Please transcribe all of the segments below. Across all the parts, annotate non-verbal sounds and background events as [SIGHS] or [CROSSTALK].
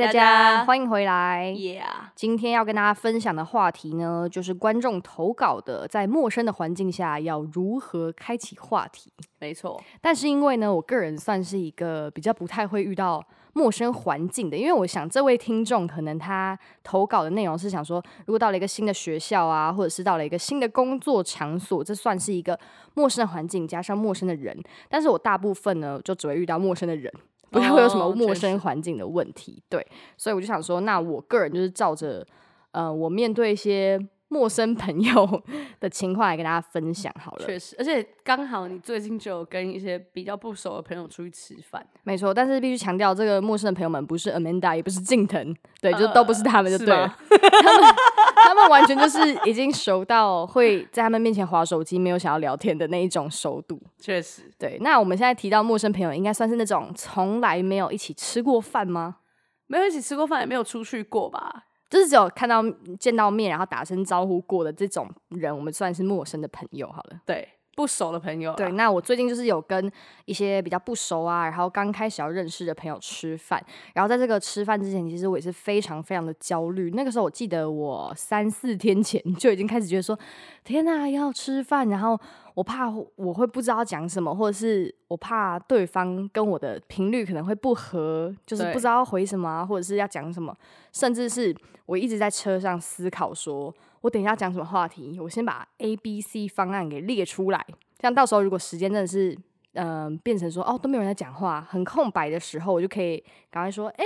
嗨，大家欢迎回来。Yeah，今天要跟大家分享的话题呢，就是观众投稿的，在陌生的环境下要如何开启话题。没错，但是因为呢，我个人算是一个比较不太会遇到陌生环境的，因为我想这位听众可能他投稿的内容是想说，如果到了一个新的学校啊，或者是到了一个新的工作场所，这算是一个陌生的环境加上陌生的人。但是我大部分呢，就只会遇到陌生的人。不太会有什么哦陌生环境的问题，对，所以我就想说，那我个人就是照着，呃，我面对一些陌生朋友 [LAUGHS] 的情况来跟大家分享好了。确实，而且刚好你最近就有跟一些比较不熟的朋友出去吃饭，没错，但是必须强调，这个陌生的朋友们不是 Amanda，也不是静藤，对，就都不是他们，就是对了。吗他们他们完全就是已经熟到会在他们面前划手机，没有想要聊天的那一种熟度。确实对，那我们现在提到陌生朋友，应该算是那种从来没有一起吃过饭吗？没有一起吃过饭，也没有出去过吧？就是只有看到见到面，然后打声招呼过的这种人，我们算是陌生的朋友好了。对，不熟的朋友，对，那我最近就是有跟一些比较不熟啊，然后刚开始要认识的朋友吃饭，然后在这个吃饭之前，其实我也是非常非常的焦虑。那个时候我记得我三四天前 [LAUGHS] 就已经开始觉得说，天呐，要吃饭，然后我怕我会不知道讲什么，或者是我怕对方跟我的频率可能会不合，就是不知道要回什么啊，或者是要讲什么，甚至是我一直在车上思考说，我等一下讲什么话题，我先把 A、B、C 方案给列出来，这样到时候如果时间真的是。嗯、变成说哦都没有人在讲话，很空白的时候，我就可以赶快说，哎、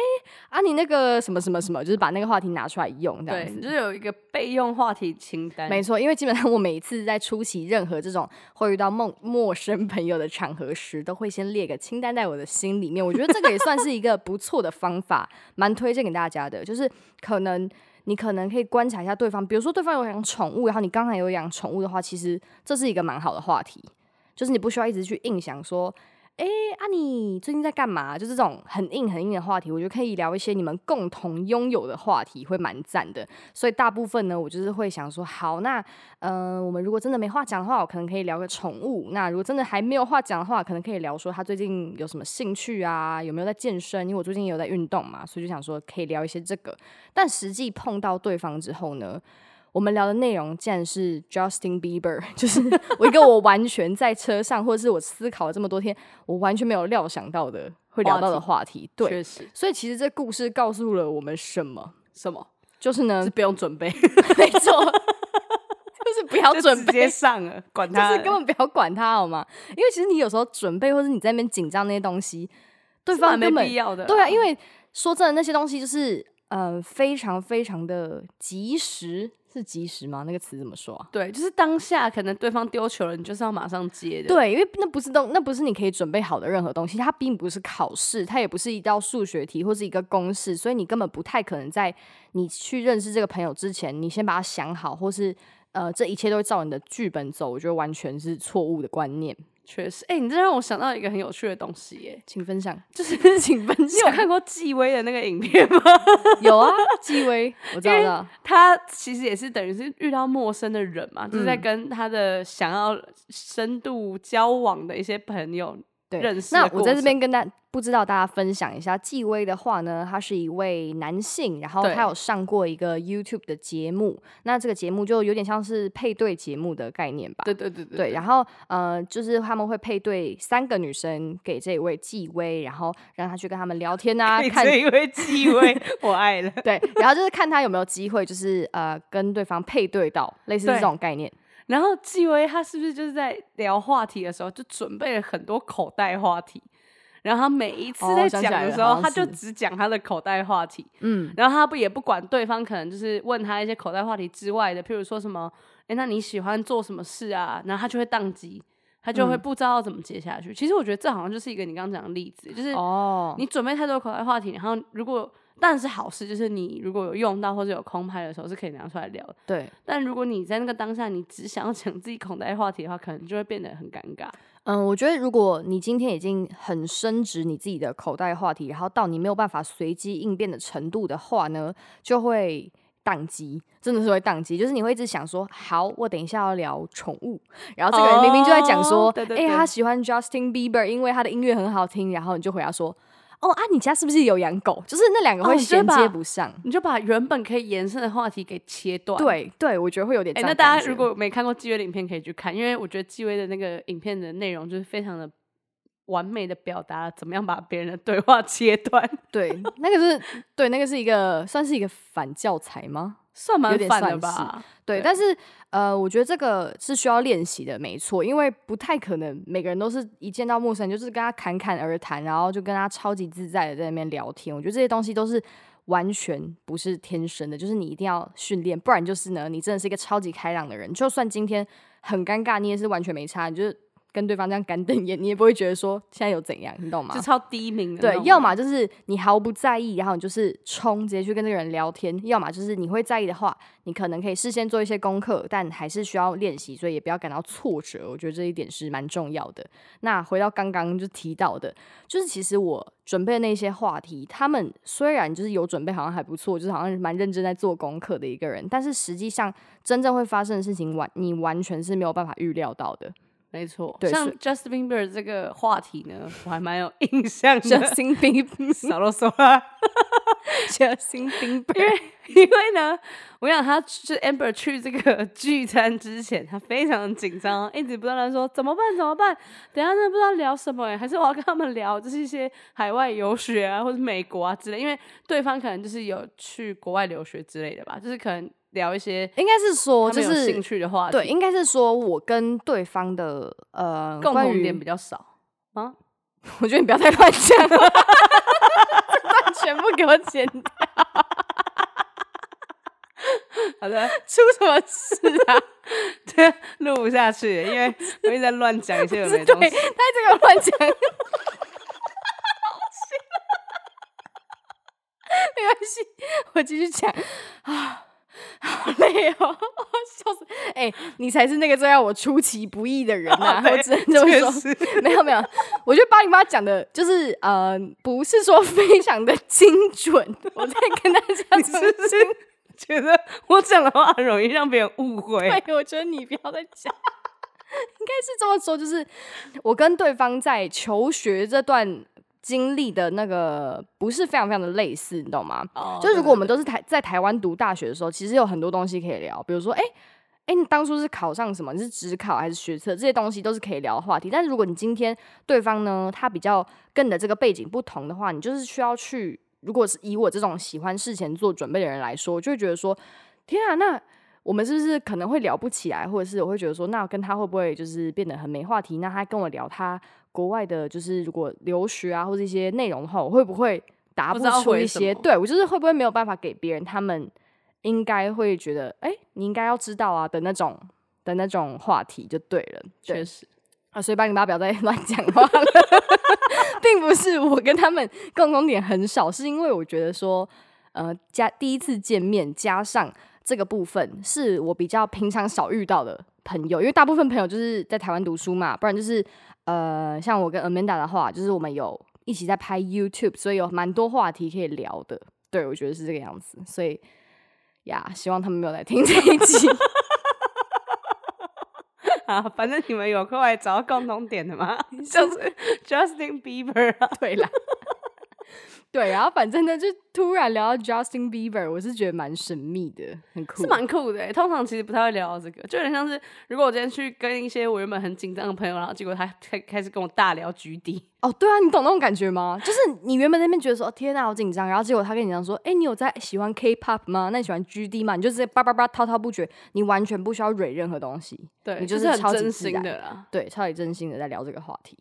啊你那个什么什么什么，就是把那个话题拿出来用，这样对，子。就是有一个备用话题清单，没错，因为基本上我每一次在出席任何这种会遇到陌陌生朋友的场合时，都会先列个清单在我的心里面。我觉得这个也算是一个不错的方法，蛮推荐给大家的。就是可能你可能可以观察一下对方，比如说对方有养宠物，然后你刚才有养宠物的话，其实这是一个蛮好的话题，就是你不需要一直去硬想说。哎、啊，你最近在干嘛？就这种很硬很硬的话题，我觉得可以聊一些你们共同拥有的话题，会蛮赞的。所以大部分呢，我就是会想说，好，那呃，我们如果真的没话讲的话，我可能可以聊个宠物。那如果真的还没有话讲的话，可能可以聊说他最近有什么兴趣啊，有没有在健身？因为我最近也有在运动嘛，所以就想说可以聊一些这个。但实际碰到对方之后呢，我们聊的内容竟然是 Justin Bieber，[LAUGHS] 就是我一个我完全在车上，或者是我思考了这么多天，我完全没有料想到的会聊到的话题。对，确实，所以其实这故事告诉了我们什么？什么就是呢是，不用准备，[LAUGHS] 没错，就是不要就准备直接，上了，管 [LAUGHS] 就他就，是根本不要管他好吗？因为其实你有时候准备，或者你在那边紧张那些东西，对方根本必要的，对啊，因为说真的，那些东西就是呃非常非常的及时，是及时吗？那个词怎么说啊？对，就是当下可能对方丢球了，你就是要马上接的，对，因为那不是东，那不是你可以准备好的任何东西，它并不是考试，它也不是一道数学题或是一个公式，所以你根本不太可能在你去认识这个朋友之前，你先把它想好，或是呃，这一切都会照你的剧本走，我觉得完全是错误的观念。确实，哎、你这让我想到一个很有趣的东西、耶，请分享，就是 [LAUGHS] 请分你有。看过纪薇的那个影片吗？[LAUGHS] 有啊，纪薇，我知道。他其实也是等于是遇到陌生的人嘛，就是在嗯跟他的想要深度交往的一些朋友对，认识那我在这边跟大不知道大家分享一下，纪薇的话呢，他是一位男性，然后他有上过一个 YouTube 的节目，那这个节目就有点像是配对节目的概念吧。对对对对对，然后呃，就是他们会配对三个女生给这一位纪薇，然后让他去跟他们聊天啊，[LAUGHS] 看这一位纪薇，我爱了。[LAUGHS] 对，然后就是看他有没有机会，就是呃跟对方配对到，类似这种概念。然后纪薇他是不是就是在聊话题的时候就准备了很多口袋话题？然后他每一次哦在讲的时候，他就只讲他的口袋话题，嗯，然后他不也不管对方可能就是问他一些口袋话题之外的，譬如说什么，哎，那你喜欢做什么事啊？然后他就会宕机，他就会嗯不知道要怎么接下去。其实我觉得这好像就是一个你刚刚讲的例子，就是哦，你准备太多口袋话题，然后如果当然是好事，就是你如果有用到或者有空拍的时候是可以拿出来聊的。对，但如果你在那个当下你只想要讲自己口袋话题的话，可能就会变得很尴尬。嗯，我觉得如果你今天已经很升值你自己的口袋话题，然后到你没有办法随机应变的程度的话呢，就会宕机，真的是会宕机。就是你会一直想说，好，我等一下要聊宠物，然后这个人明明就在讲说，哎、他喜欢 Justin Bieber，因为他的音乐很好听，然后你就回答说。哦啊，你家是不是有养狗？就是那两个哦会衔接不上。你就把原本可以延伸的话题给切断。。对对，我觉得会有点哎、那大。家如果没看过纪薇的影片，可以去看，因为我觉得纪薇的那个影片的内容就是非常的完美的表达怎么样把别人的对话切断，[LAUGHS] 对那个是对那个是一个算是一个反教材吗？算蛮反的吧？对，对但是呃，我觉得这个是需要练习的，没错，因为不太可能每个人都是一见到陌生人就是跟他侃侃而谈，然后就跟他超级自在的在那边聊天。我觉得这些东西都是完全不是天生的，就是你一定要训练，不然就是呢，你真的是一个超级开朗的人，就算今天很尴尬，你也是完全没差，你就是跟对方这样干瞪眼，你也不会觉得说现在有怎样，你懂吗就？超低明的对，要么就是你毫不在意，然后你就是冲直接去跟这个人聊天；要么就是你会在意的话，你可能可以事先做一些功课，但还是需要练习，所以也不要感到挫折。我觉得这一点是蛮重要的。那回到刚刚就提到的，就是其实我准备的那些话题，他们虽然就是有准备，好像还不错，就是好像蛮认真在做功课的一个人，但是实际上真正会发生的事情，完你完全是没有办法预料到的。没错，对像 Justin Bieber 这个话题呢，我还蛮有印象的。Justin Bieber，[LAUGHS] 少啰嗦啦，Justin Bieber，因为因为呢，我想他去 Amber 去这个聚餐之前，他非常的紧张，一直不断的说怎么办怎么办，等下真的不知道聊什么哎，还是我要跟他们聊，就是一些海外游学啊，或者美国啊之类，因为对方可能就是有去国外留学之类的吧，就是可能聊一些应该是说就是兴趣的话题，对，应该是说我跟对方的呃共同点比较少啊。[LAUGHS] 我觉得你不要太乱讲了，全部给我剪掉，好的，[LAUGHS] 出什么事啊？[LAUGHS] 这录不下去，因为我一直在乱讲一些有没对，他东西。这个乱讲，没关系，我继续讲 [SIGHS] 啊。好累哦，[LAUGHS] 笑死！哎、你才是那个最让我出其不意的人呐、对我只能 [LAUGHS] 这么说。没有没有，我觉得八零八讲的就是呃，不是说非常的精准。我在跟大家你重是不是 [LAUGHS] 觉得我讲的话很容易让别人误会？对，我觉得你不要再讲，应该是这么说，就是我跟对方在求学这段经历的那个不是非常非常的类似，你懂吗？哦就如果我们都是台在台湾读大学的时候，其实有很多东西可以聊，比如说，哎、哎、你当初是考上什么？你是职考还是学测？这些东西都是可以聊的话题。但是如果你今天对方呢，他比较跟你的这个背景不同的话，你就是需要去，如果是以我这种喜欢事前做准备的人来说，我就会觉得说，天啊，那我们是不是可能会聊不起来，或者是我会觉得说，那跟他会不会就是变得很没话题？那他跟我聊他国外的，就是如果留学啊或者一些内容的话，我会不会答不出一些？对我就是会不会没有办法给别人他们应该会觉得，哎、你应该要知道啊的那种的那种话题就对了。对确实，啊，所以八零八不要再 [LAUGHS] 乱讲话了，[LAUGHS] 并不是我跟他们共同点很少，是因为我觉得说，呃，加第一次见面加上这个部分，是我比较平常少遇到的朋友，因为大部分朋友就是在台湾读书嘛，不然就是呃，像我跟 Amanda 的话，就是我们有一起在拍 YouTube，所以有蛮多话题可以聊的。对，我觉得是这个样子，所以呀，希望他们没有来听这一集。[LAUGHS] 啊，反正你们有空来找到共同点的嘛，[LAUGHS] 就是 Justin Bieber 啊。对啦，[LAUGHS] 对，然后反正呢，就突然聊到 Justin Bieber，我是觉得蛮神秘的，很酷，是蛮酷的欸，通常其实不太会聊到这个，就有点像是如果我今天去跟一些我原本很紧张的朋友，然后结果他开开始跟我大聊局底，哦，对啊，你懂那种感觉吗？就是你原本那边觉得说，哦天哪，好紧张，然后结果他跟你讲说，哎，你有在喜欢 K-pop 吗？那你喜欢 GD 吗？你就直接叭叭叭滔滔不绝，你完全不需要蕊任何东西，对，你就是超级自然心的啦。对，超级真心的在聊这个话题。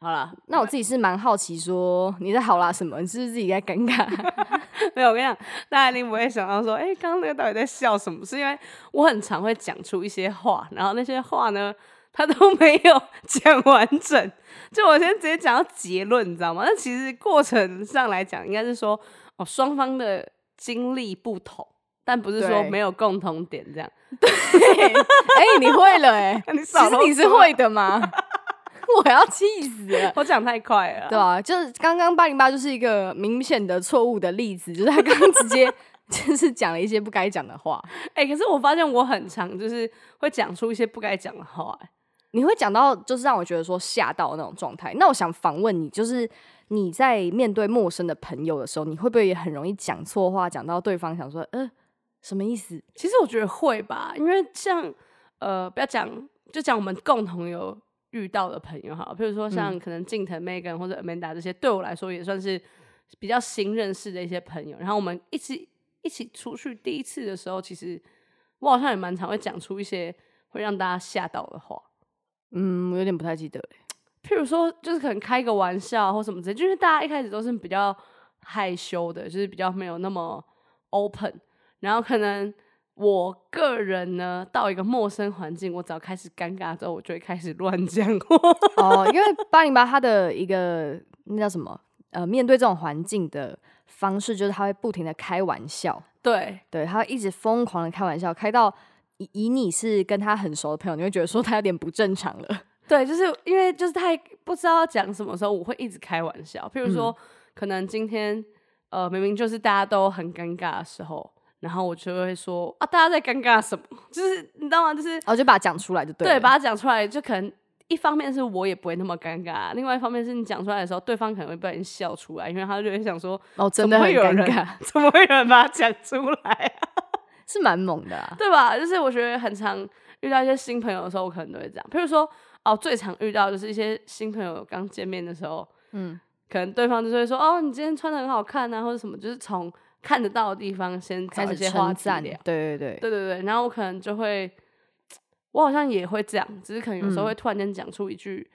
好了，那我自己是蛮好奇说你在好啦什么？你是不是自己在尴尬？[LAUGHS] 没有，我跟你讲，大家一定不会想到说，哎、刚刚那个到底在笑什么？是因为我很常会讲出一些话，然后那些话呢，他都没有讲完整。就我先直接讲到结论，你知道吗？那其实过程上来讲，应该是说，哦，双方的经历不同，但不是说对没有共同点这样。对 [LAUGHS] 哎、你会了哎、[LAUGHS] 你其实你是嗦会的吗？[LAUGHS] 我要气死了。[LAUGHS] 我讲太快了啦，对啊，就是刚刚八零八就是一个明显的错误的例子，就是他刚刚直接 [LAUGHS] 就是讲了一些不该讲的话。哎、可是我发现我很常就是会讲出一些不该讲的话、欸你会讲到就是让我觉得说吓到那种状态。那我想访问你，就是你在面对陌生的朋友的时候，你会不会也很容易讲错话，讲到对方想说，呃，什么意思？其实我觉得会吧，因为像呃，不要讲，就讲我们共同有遇到的朋友哈，比如说像可能近藤、Megan 或者 Amanda 这些，对我来说也算是比较新认识的一些朋友。然后我们一起一起出去第一次的时候，其实我好像也蛮常会讲出一些会让大家吓到的话。嗯，我有点不太记得了。[TSK] 譬如说，就是可能开个玩笑或什么之类，就是大家一开始都是比较害羞的，就是比较没有那么 open。然后可能我个人呢，到一个陌生环境，我只要开始尴尬之后，我就会开始乱讲话。[LAUGHS] 哦，因为八零八他的一个那叫什么？呃，面对这种环境的方式，就是他会不停的开玩笑。对，对，他会一直疯狂的开玩笑，开到以以你是跟他很熟的朋友，你会觉得说他有点不正常了。[LAUGHS] 对，就是因为就是太不知道讲什么时候，我会一直开玩笑。譬如说，可能今天呃明明就是大家都很尴尬的时候，然后我就会说啊，大家在尴尬什么？[LAUGHS] 就是你知道吗？就是我就把它讲出来就对。对，把它讲出来，就可能一方面是我也不会那么尴尬，另外一方面是你讲出来的时候，对方可能会被人笑出来，因为他就会想说哦，真的很尴尬，怎么会有人把它讲出来？[LAUGHS] 是蛮猛的，对吧？就是我觉得很常遇到一些新朋友的时候，我可能都会这样。譬如说。哦，最常遇到就是一些新朋友刚见面的时候，嗯，可能对方就会说：“哦，你今天穿的很好看啊，或者什么。”就是从看得到的地方先开始称赞，对对对对对对。然后我可能就会，我好像也会这样，只是可能有时候会突然间讲出一句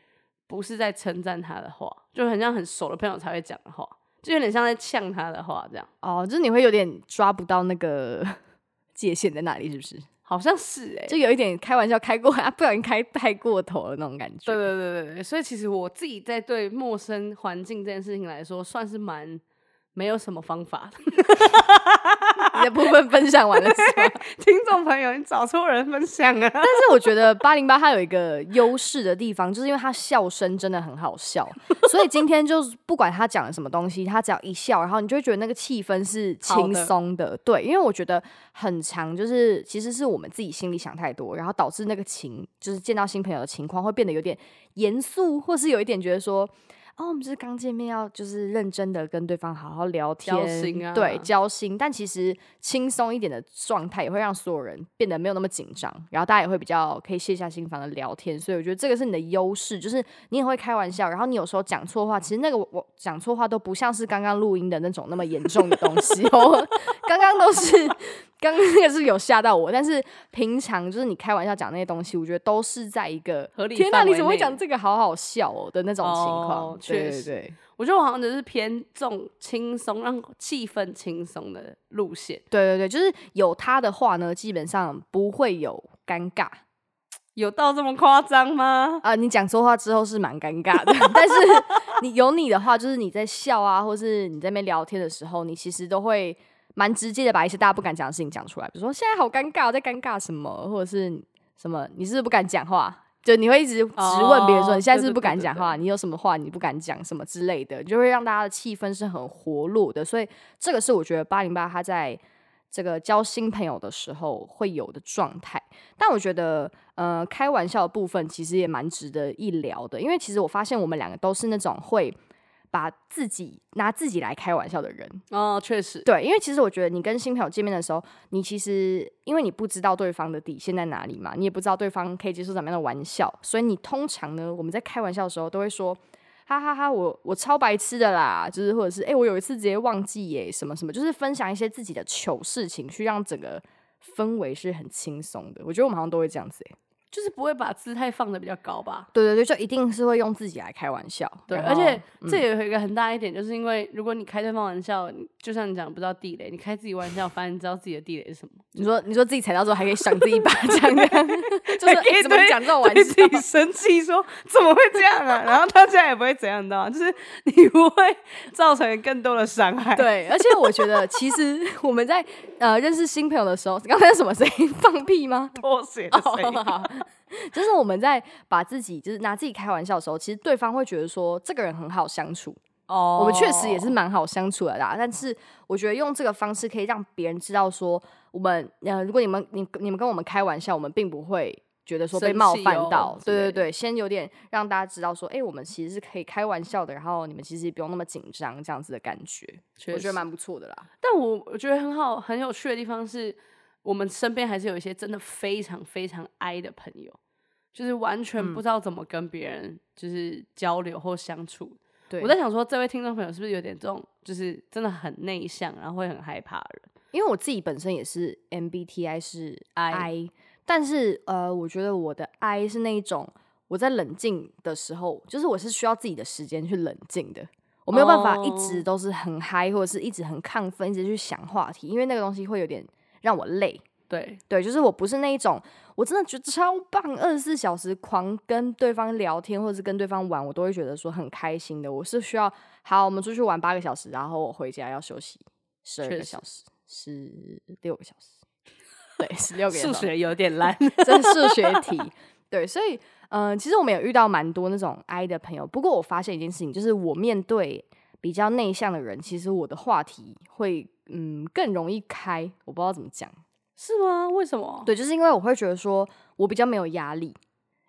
不是在称赞他的话，就很像很熟的朋友才会讲的话，就有点像在呛他的话这样。哦，就是你会有点抓不到那个 [LAUGHS] 界限在哪里，是不是？好像是哎，就有一点开玩笑开过 [LAUGHS] 啊，不小心开太过头了那种感觉。对对对对对，所以其实我自己在对陌生环境这件事情来说，算是蛮。没有什么方法，你的部分分享完了是吗？[LAUGHS] 听众朋友，你找错人分享啊！但是我觉得八零八它有一个优势的地方，就是因为它笑声真的很好笑，[LAUGHS] 所以今天就是不管他讲了什么东西，他只要一笑，然后你就会觉得那个气氛是轻松的。对，因为我觉得很长，就是其实是我们自己心里想太多，然后导致那个情，就是见到新朋友的情况会变得有点严肃，或是有一点觉得说。哦，我们就是刚见面，要就是认真的跟对方好好聊天，交心啊，对，交心。但其实轻松一点的状态，也会让所有人变得没有那么紧张，然后大家也会比较可以卸下心防的聊天。所以我觉得这个是你的优势，就是你也会开玩笑，然后你有时候讲错话，其实那个我讲错话都不像是刚刚录音的那种那么严重的东西哦，[LAUGHS] 刚刚都是。刚刚那个是有吓到我，但是平常就是你开玩笑讲那些东西，我觉得都是在一个合理。天哪，你怎么会讲这个？好好笑哦的那种情况。确实，对，我觉得我好像只是偏重轻松，让气氛轻松的路线。对对对，就是有他的话呢，基本上不会有尴尬。有到这么夸张吗？啊，你讲错话之后是蛮尴尬的，[LAUGHS] 但是你有你的话，就是你在笑啊，或是你在那边聊天的时候，你其实都会。蛮直接的，把一些大家不敢讲的事情讲出来，比如说现在好尴尬，在尴尬什么，或者是什么，你是不是不敢讲话？就你会一直直问别人说，你现在是不是不敢讲话？你有什么话你不敢讲什么之类的，就会让大家的气氛是很活络的。所以这个是我觉得八零八他在这个交新朋友的时候会有的状态。但我觉得，呃，开玩笑的部分其实也蛮值得一聊的，因为其实我发现我们两个都是那种会。把自己拿自己来开玩笑的人哦，确实对，因为其实我觉得你跟新朋友见面的时候，你其实因为你不知道对方的底线在哪里嘛，你也不知道对方可以接受怎么样的玩笑，所以你通常呢，我们在开玩笑的时候都会说，哈哈哈，我我超白痴的啦，就是或者是哎，我有一次直接忘记耶，什么什么，就是分享一些自己的糗事情，去让整个氛围是很轻松的。我觉得我们好像都会这样子哎。就是不会把姿态放的比较高吧？对对对，就一定是会用自己来开玩笑。对，而且这也有一个很大一点，就是因为如果你开对方玩笑，就像你讲不知道地雷，你开自己玩笑，反正你知道自己的地雷是什么。你说你说自己踩到之后还可以赏自己一巴掌，[LAUGHS] 就是怎么讲这种玩笑？生气说怎么会这样啊？然后他这样也不会怎样的，就是你不会造成更多的伤害。对，而且我觉得其实 [LAUGHS] 我们在呃认识新朋友的时候，[LAUGHS] 刚才什么声音？放屁吗？[LAUGHS] 拖鞋的声音。就是我们在把自己就是拿自己开玩笑的时候，其实对方会觉得说这个人很好相处哦。我们确实也是蛮好相处的啦。但是我觉得用这个方式可以让别人知道说，我们呃，如果你们你你们跟我们开玩笑，我们并不会觉得说被冒犯到对对对，先有点让大家知道说，哎、我们其实是可以开玩笑的，然后你们其实不用那么紧张，这样子的感觉，我觉得蛮不错的啦。但我我觉得很好很有趣的地方是，我们身边还是有一些真的非常非常 I 的朋友，就是完全嗯不知道怎么跟别人就是交流或相处。对，我在想说，这位听众朋友是不是有点这种，就是真的很内向，然后会很害怕的人？因为我自己本身也是 MBTI 是 I，但是呃，我觉得我的 I 是那一种我在冷静的时候，就是我是需要自己的时间去冷静的。我没有办法一直哦都是很嗨，或者是一直很亢奋，一直去想话题，因为那个东西会有点让我累。对，对，就是我不是那一种，我真的觉得超棒，二十四小时狂跟对方聊天，或者是跟对方玩，我都会觉得说很开心的。我是需要，好，我们出去玩八个小时，然后我回家要休息十二个小时，十六个小时，对，[LAUGHS] 十六个，数学有点烂。[LAUGHS] 这是数学题。对，所以嗯、呃其实我们有遇到蛮多那种 I 的朋友。不过我发现一件事情，就是我面对比较内向的人，其实我的话题会嗯更容易开。我不知道怎么讲。是吗？为什么？对，就是因为我会觉得说我比较没有压力，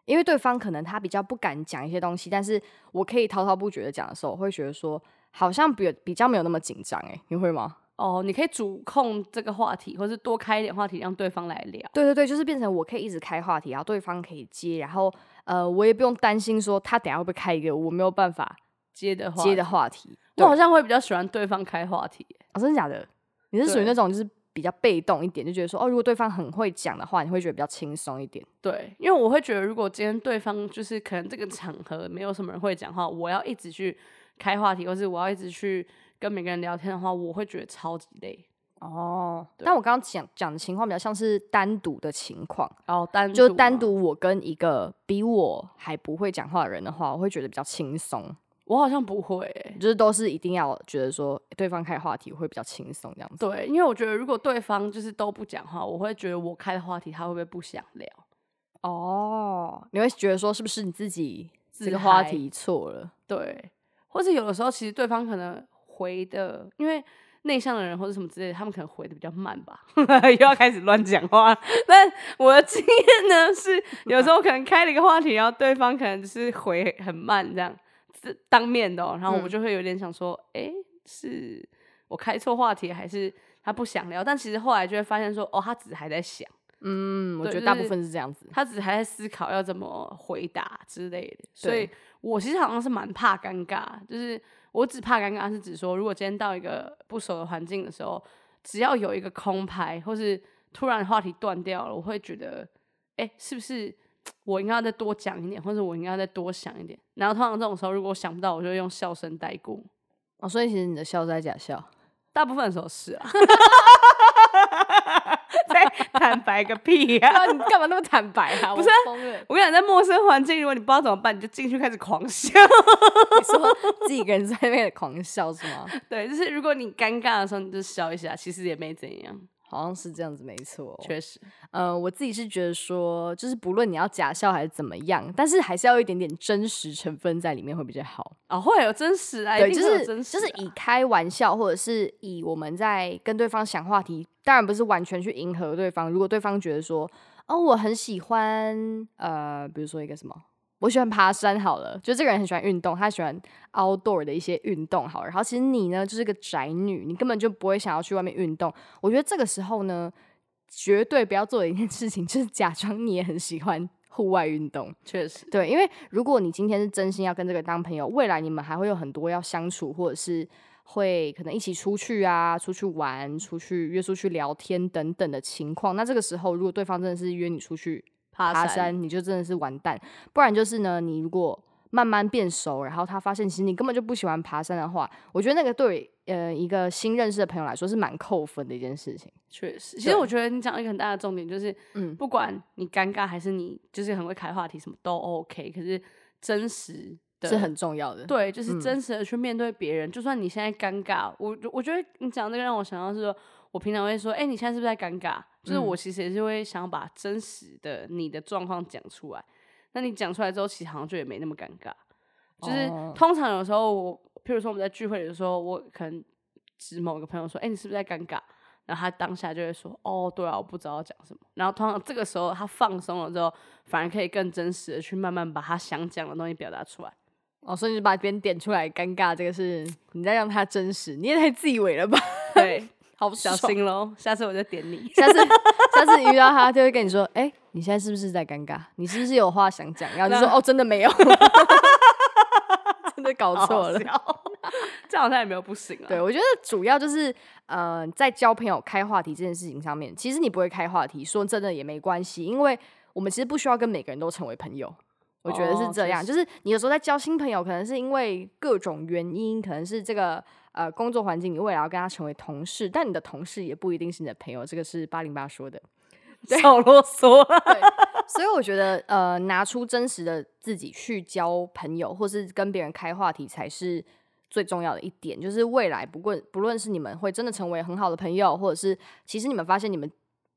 因为对方可能他比较不敢讲一些东西，但是我可以滔滔不绝的讲的时候，我会觉得说好像比比较没有那么紧张。哎，你会吗？哦，你可以主控这个话题，或是多开一点话题，让对方来聊。对对对，就是变成我可以一直开话题，然后对方可以接，然后呃，我也不用担心说他等下会不会开一个我没有办法接的话，接的话题。我好像会比较喜欢对方开话题。哦，真的假的？你是属于那种就是比较被动一点，就觉得说哦，如果对方很会讲的话，你会觉得比较轻松一点。对，因为我会觉得，如果今天对方就是可能这个场合没有什么人会讲话，我要一直去开话题，或是我要一直去跟每个人聊天的话，我会觉得超级累。哦，但我刚刚讲讲的情况比较像是单独的情况，然后单就，单独我跟一个比我还不会讲话的人的话，我会觉得比较轻松，我好像不会欸、就是都是一定要觉得说对方开话题会比较轻松这样子。对，因为我觉得如果对方就是都不讲话，我会觉得我开的话题他会不会不想聊？哦，你会觉得说是不是你自己这个话题错了？对，或者有的时候其实对方可能回的，因为内向的人或者什么之类的，他们可能回的比较慢吧，[LAUGHS] 又要开始乱讲话。但我的经验呢是，有时候可能开了一个话题，然后对方可能就是回很慢这样，是当面的、哦，然后我嗯就会有点想说，诶，是我开错话题，还是他不想聊？但其实后来就会发现说，哦，他只是还在想。嗯，我觉得大部分是这样子。他只是还在思考要怎么回答之类的，所以我其实好像是蛮怕尴尬，就是我只怕尴尬是指说，如果今天到一个不熟的环境的时候，只要有一个空拍，或是突然话题断掉了，我会觉得，哎、是不是我应该要再多讲一点，或者我应该要再多想一点？然后通常这种时候，如果我想不到，我就会用笑声带过。哦，所以其实你的笑是在假笑。大部分的时候是啊，[LAUGHS] [LAUGHS] 在坦白个屁呀、[LAUGHS] 啊，你干嘛那么坦白啊？不是。我跟你讲，在陌生环境，如果你不知道怎么办，你就进去开始狂笑。你说自己一个人在那边狂笑是吗？[LAUGHS] 对，就是如果你尴尬的时候，你就笑一下，其实也没怎样。好像是这样子，没错。确实，呃，我自己是觉得说，就是不论你要假笑还是怎么样，但是还是要有一点点真实成分在里面会比较好。哦，会有真实啊，对，就是真实、啊，就是以开玩笑，或者是以我们在跟对方想话题，当然不是完全去迎合对方。如果对方觉得说，哦，我很喜欢，呃，比如说一个什么，我喜欢爬山，好了，就这个人很喜欢运动，他喜欢 outdoor 的一些运动，好了，然后其实你呢就是个宅女，你根本就不会想要去外面运动。我觉得这个时候呢，绝对不要做的一件事情就是假装你也很喜欢户外运动。确实，对，因为如果你今天是真心要跟这个当朋友，未来你们还会有很多要相处，或者是会可能一起出去啊、出去玩、出去约出去聊天等等的情况。那这个时候，如果对方真的是约你出去爬山你就真的是完蛋。不然就是呢，你如果慢慢变熟，然后他发现其实你根本就不喜欢爬山的话，我觉得那个对呃一个新认识的朋友来说是蛮扣分的一件事情。确实。其实我觉得你讲一个很大的重点就是，嗯不管你尴尬还是你就是很会开话题，什么都 OK。可是真实的是很重要的。对，就是嗯真实的去面对别人。就算你现在尴尬，我我觉得你讲这个让我想到是说，我平常会说，哎、你现在是不是在尴尬？就是嗯我其实也是会想要把真实的你的状况讲出来。那你讲出来之后，其实好像就也没那么尴尬。就是哦通常有时候我，譬如说我们在聚会的时候，我可能指某个朋友说，哎、你是不是在尴尬？然后他当下就会说：“哦，对啊，我不知道要讲什么。”然后通常这个时候他放松了之后，反而可以更真实的去慢慢把他想讲的东西表达出来。哦，所以你就把别人点出来，尴尬，这个是你在让他真实，你也太自以为了吧？对，好小心喽，下次我就点你。下次 [LAUGHS] 下次遇到他，就会跟你说：“哎、你现在是不是在尴尬？你是不是有话想讲？”然后就说：“哦，真的没有 [LAUGHS] [LAUGHS] 真的搞好错了。笑，这样好像也没有不行啊。对，我觉得主要就是呃，在交朋友开话题这件事情上面，其实你不会开话题，说真的也没关系，因为我们其实不需要跟每个人都成为朋友。我觉得是哦这样，就是你有时候在交新朋友，可能是因为各种原因，可能是这个呃工作环境，你未来要跟他成为同事，但你的同事也不一定是你的朋友，这个是八零八说的。少啰嗦。对，[LAUGHS] 所以我觉得呃，拿出真实的自己去交朋友，或是跟别人开话题，才是最重要的一点。就是未来不论不论是你们会真的成为很好的朋友，或者是其实你们发现你们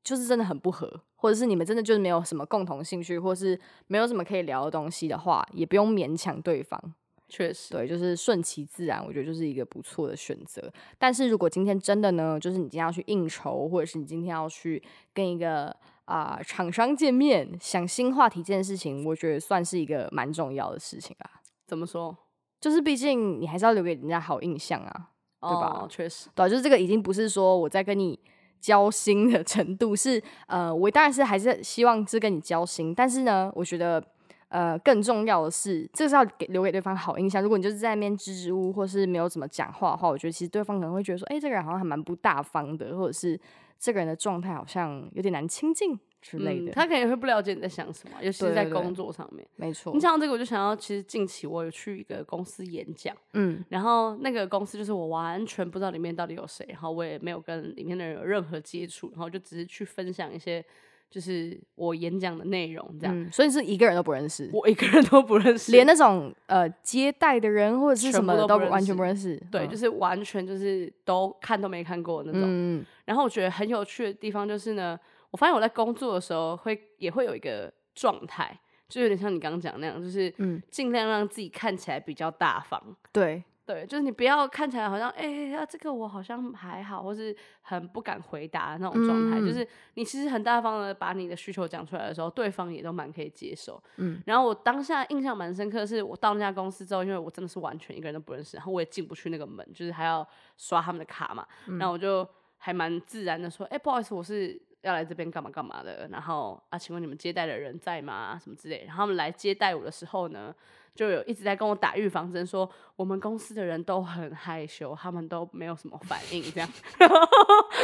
就是真的很不合，或者是你们真的就是没有什么共同兴趣，或是没有什么可以聊的东西的话，也不用勉强对方。确实，对，就是顺其自然，我觉得就是一个不错的选择。但是如果今天真的呢，就是你今天要去应酬，或者是你今天要去跟一个啊、厂商见面，想新话题这件事情，我觉得算是一个蛮重要的事情啦。怎么说？就是毕竟你还是要留给人家好印象啊，对吧哦确实，对啊、就是这个已经不是说我在跟你交心的程度，是 [LAUGHS] 呃，我当然是还是希望是跟你交心，但是呢，我觉得呃更重要的是，这是要给留给对方好印象。如果你就是在那边支支吾吾，或是没有怎么讲话的话，我觉得其实对方可能会觉得说，哎、这个人好像还蛮不大方的，或者是这个人的状态好像有点难亲近之类的。嗯他可能也会不了解你在想什么，尤其是在工作上面。没错你，讲到这个，我就想到，其实近期我有去一个公司演讲，嗯然后那个公司就是我完全不知道里面到底有谁，然后我也没有跟里面的人有任何接触，然后就只是去分享一些就是我演讲的内容，这样、嗯，所以是一个人都不认识，我一个人都不认识，连那种呃接待的人或者是什么的都不认完全不认识。对，嗯就是完全就是都看都没看过那种。嗯然后我觉得很有趣的地方就是呢，我发现我在工作的时候会也会有一个状态，就有点像你刚刚讲那样，就是嗯尽量让自己看起来比较大方。对，对，就是你不要看起来好像，哎、呀、这个我好像还好，或是很不敢回答的那种状态。就嗯是你其实很大方的把你的需求讲出来的时候，对方也都蛮可以接受。嗯，然后我当下印象蛮深刻，是我到那家公司之后，因为我真的是完全一个人都不认识，然后我也进不去那个门，就是还要刷他们的卡嘛。嗯然后我就还蛮自然的说，哎、不好意思，我是要来这边干嘛干嘛的。然后啊，请问你们接待的人在吗？什么之类。然后他们来接待我的时候呢，就有一直在跟我打预防针，说我们公司的人都很害羞，他们都没有什么反应，这样。[LAUGHS] 然后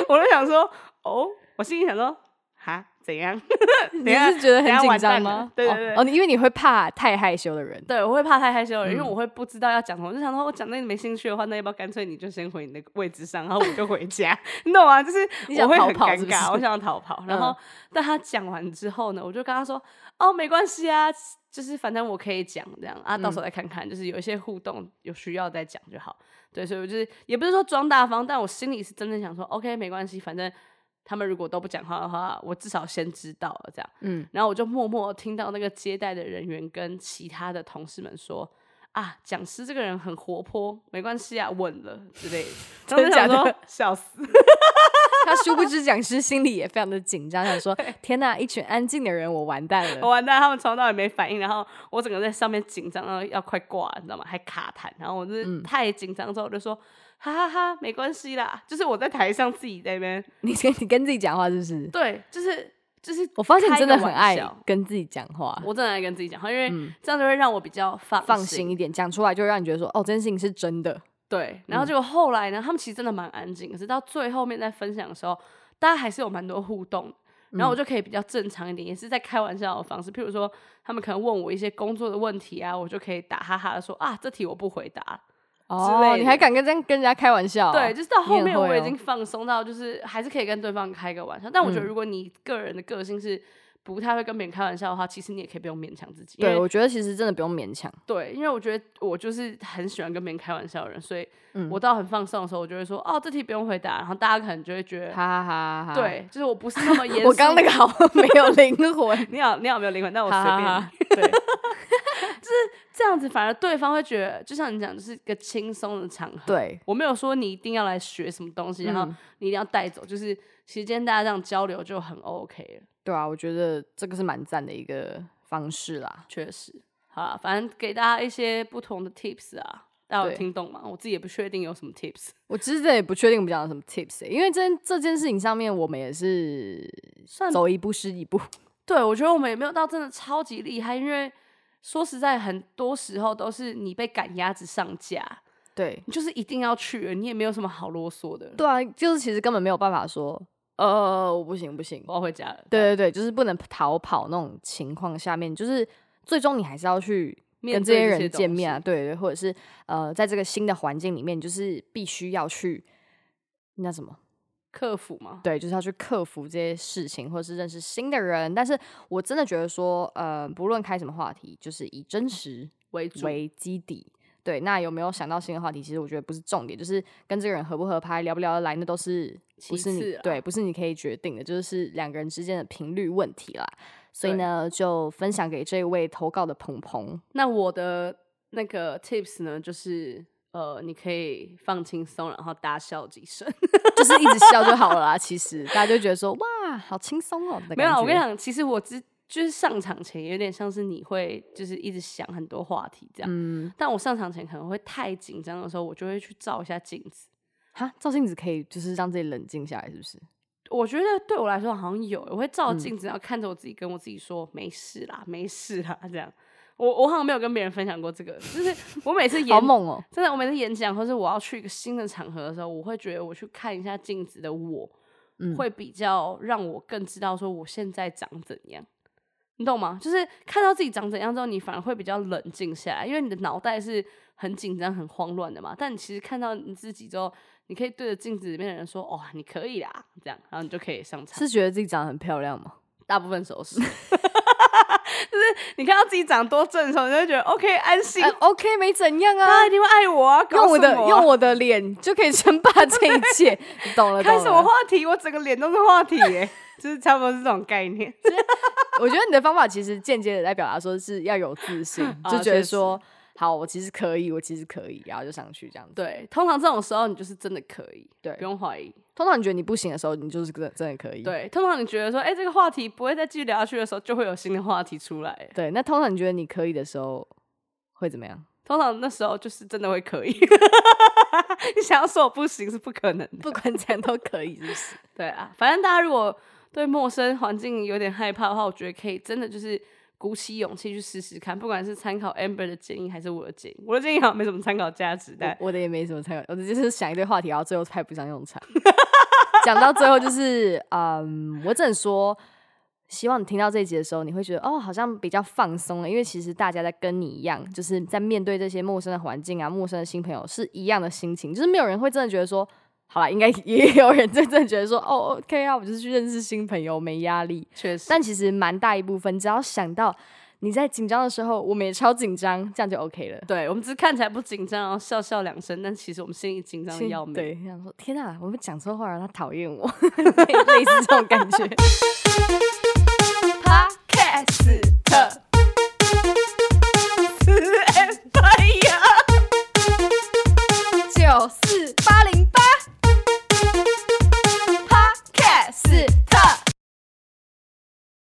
我就想说，哦，我心里想说，哈，怎样？[LAUGHS] 你是觉得很紧张吗？对对对哦，因为你会怕太害羞的人。对，我会怕太害羞了，因为嗯我会不知道要讲什么，我就想说，我讲那你没兴趣的话，那要不要干脆你就先回你的位置上，然后我就回家，[LAUGHS] 你懂吗？就是 [LAUGHS] 你想逃我会很尴尬，跑是我想要逃跑。然后，嗯但他讲完之后呢，我就跟他说，哦，没关系啊，就是反正我可以讲这样啊，到时候再看看，就是有一些互动有需要再讲就好。对，所以我就是也不是说装大方，但我心里是真的想说，OK，没关系，反正他们如果都不讲话的话，我至少先知道了这样。嗯，然后我就默默地听到那个接待的人员跟其他的同事们说：“啊，讲师这个人很活泼，没关系啊，稳了之类的。”真的假的笑死！[LAUGHS] 他殊不知讲师心里也非常的紧张，想说：天呐，一群安静的人，我完蛋了。我完蛋，他们从头到尾没反应，然后我整个在上面紧张到要快挂，你知道吗？还卡痰，然后我就是嗯太紧张之后，我就说：“哈哈哈，没关系啦。”就是我在台上自己在那边，你跟你跟自己讲话是不是？对，就是就是，我发现你真的很爱跟自己讲话，我真的爱跟自己讲话，因为嗯这样就会让我比较放放心一点，讲出来就会让你觉得说：哦，这件事情是真的。对，然后结果后来呢，他们其实真的蛮安静，可是到最后面在分享的时候，大家还是有蛮多互动，然后我就可以比较正常一点，也是在开玩笑的方式，譬如说他们可能问我一些工作的问题啊，我就可以打哈哈的说啊，这题我不回答。哦，类你还敢跟这样跟人家开玩笑？对，，就是到后面我已经放松到，就是还是可以跟对方开个玩笑，但我觉得嗯。如果你个人的个性是不太会跟别人开玩笑的话，其实你也可以不用勉强自己，因对，我觉得其实真的不用勉强。对，因为我觉得我就是很喜欢跟别人开玩笑的人，所以嗯我到很放松的时候，我就会说哦，这题不用回答，然后大家可能就会觉得，哈哈哈哈！，对，就是我不是那么严肃。[LAUGHS] 我刚刚那个好没有灵魂，[LAUGHS] 你好，你好没有灵魂，但我随便。对，[LAUGHS] 这样子反而对方会觉得，就像你讲，就是一个轻松的场合。对，我没有说你一定要来学什么东西，然后嗯你一定要带走，就是其实今天大家这样交流就很 OK 了。对啊，我觉得这个是蛮赞的一个方式啦。确实，好啦，反正给大家一些不同的 tips 啊，大家有对听懂吗？我自己也不确定有什么 tips。[LAUGHS] 我其实这也不确定我们讲的什么 tips，、欸、因为这这件事情上面我们也是算走一步是一步。[LAUGHS] 对，我觉得我们也没有到真的超级厉害，因为说实在，很多时候都是你被赶鸭子上架，对你就是一定要去了，你也没有什么好啰嗦的。对啊，就是其实根本没有办法说，呃，我不行不行。我要回家了。对对对，就是不能逃跑那种情况下面，就是最终你还是要去面跟这些人见面啊，东对对，或者是呃，在这个新的环境里面，就是必须要去那什么，克服嘛，对，就是要去克服这些事情，或者是认识新的人。但是我真的觉得说，呃，不论开什么话题，就是以真实为主。为基底。对，那有没有想到新的话题？其实我觉得不是重点，就是跟这个人合不合拍、聊不聊得来，那都是不其是你对，不是你可以决定的，就是两个人之间的频率问题啦。所以呢，就分享给这位投稿的鹏鹏。那我的那个 tips 呢，就是呃，你可以放轻松，然后大笑几声。就是一直笑就好了啦。其实大家就觉得说，[LAUGHS] 哇，好轻松哦。的没有我跟你讲，其实我之就是上场前有点像是你会就是一直想很多话题这样，嗯，但我上场前可能会太紧张的时候，我就会去照一下镜子。哈，照镜子可以就是让自己冷静下来，是不是？我觉得对我来说好像有，我会照嗯镜子，然后看着我自己，跟我自己说没事啦，没事啦，这样。我我好像没有跟别人分享过这个，就是我每次 [LAUGHS] 好演猛哦。真的，我每次演讲或是我要去一个新的场合的时候，我会觉得我去看一下镜子的我，嗯会比较让我更知道说我现在长怎样，你懂吗？就是看到自己长怎样之后，你反而会比较冷静下来，因为你的脑袋是很紧张、很慌乱的嘛。但你其实看到你自己之后，你可以对着镜子里面的人说：“哦，你可以啦。”这样，然后你就可以上场。是觉得自己长得很漂亮吗？[LAUGHS] 大部分时候是，就是你看到自己长多正的时候，你就会觉得 OK 安心，哎 OK，没怎样啊大。家一定会爱我啊！搞用我的用我的脸就可以称霸这一切，[LAUGHS] 你懂了？开什么话题，我整个脸都是话题耶，就是差不多是这种概念。[LAUGHS] 我觉得你的方法其实间接的在表达说是要有自信，啊就觉得说好，我其实可以，我其实可以，然后就上去这样子。对，通常这种时候你就是真的可以，对不用怀疑。通常你觉得你不行的时候，你就是真真的可以。对，通常你觉得说，哎、这个话题不会再继续聊下去的时候，就会有新的话题出来。对，那通常你觉得你可以的时候会怎么样？通常那时候就是真的会可以。[LAUGHS] 你想要说我不行是不可能的。不管怎样都可以，是不是？对啊，反正大家如果对陌生环境有点害怕的话，我觉得可以真的就是鼓起勇气去试试看，不管是参考 Amber 的建议还是我的建议，我的建议好像没什么参考价值，但我我的也没什么参考，我的就是想一堆话题，然后最后派不上用场。[LAUGHS] 讲到最后就是，嗯，我只能说，希望你听到这一集的时候，你会觉得哦，好像比较放松了，因为其实大家在跟你一样，就是在面对这些陌生的环境啊、陌生的新朋友是一样的心情，就是没有人会真的觉得说，好了，应该 [LAUGHS] 也有人真正觉得说，哦，OK 啊，我就是去认识新朋友，没压力。确实，但其实蛮大一部分，只要想到你在紧张的时候，我们也超紧张，这样就 OK 了。对，我们只是看起来不紧张，然后笑笑两声，但其实我们心里紧张的要命。对，想说天啊，我们讲错话了，他讨厌我，[LAUGHS] 类似这种感觉。Podcast。四八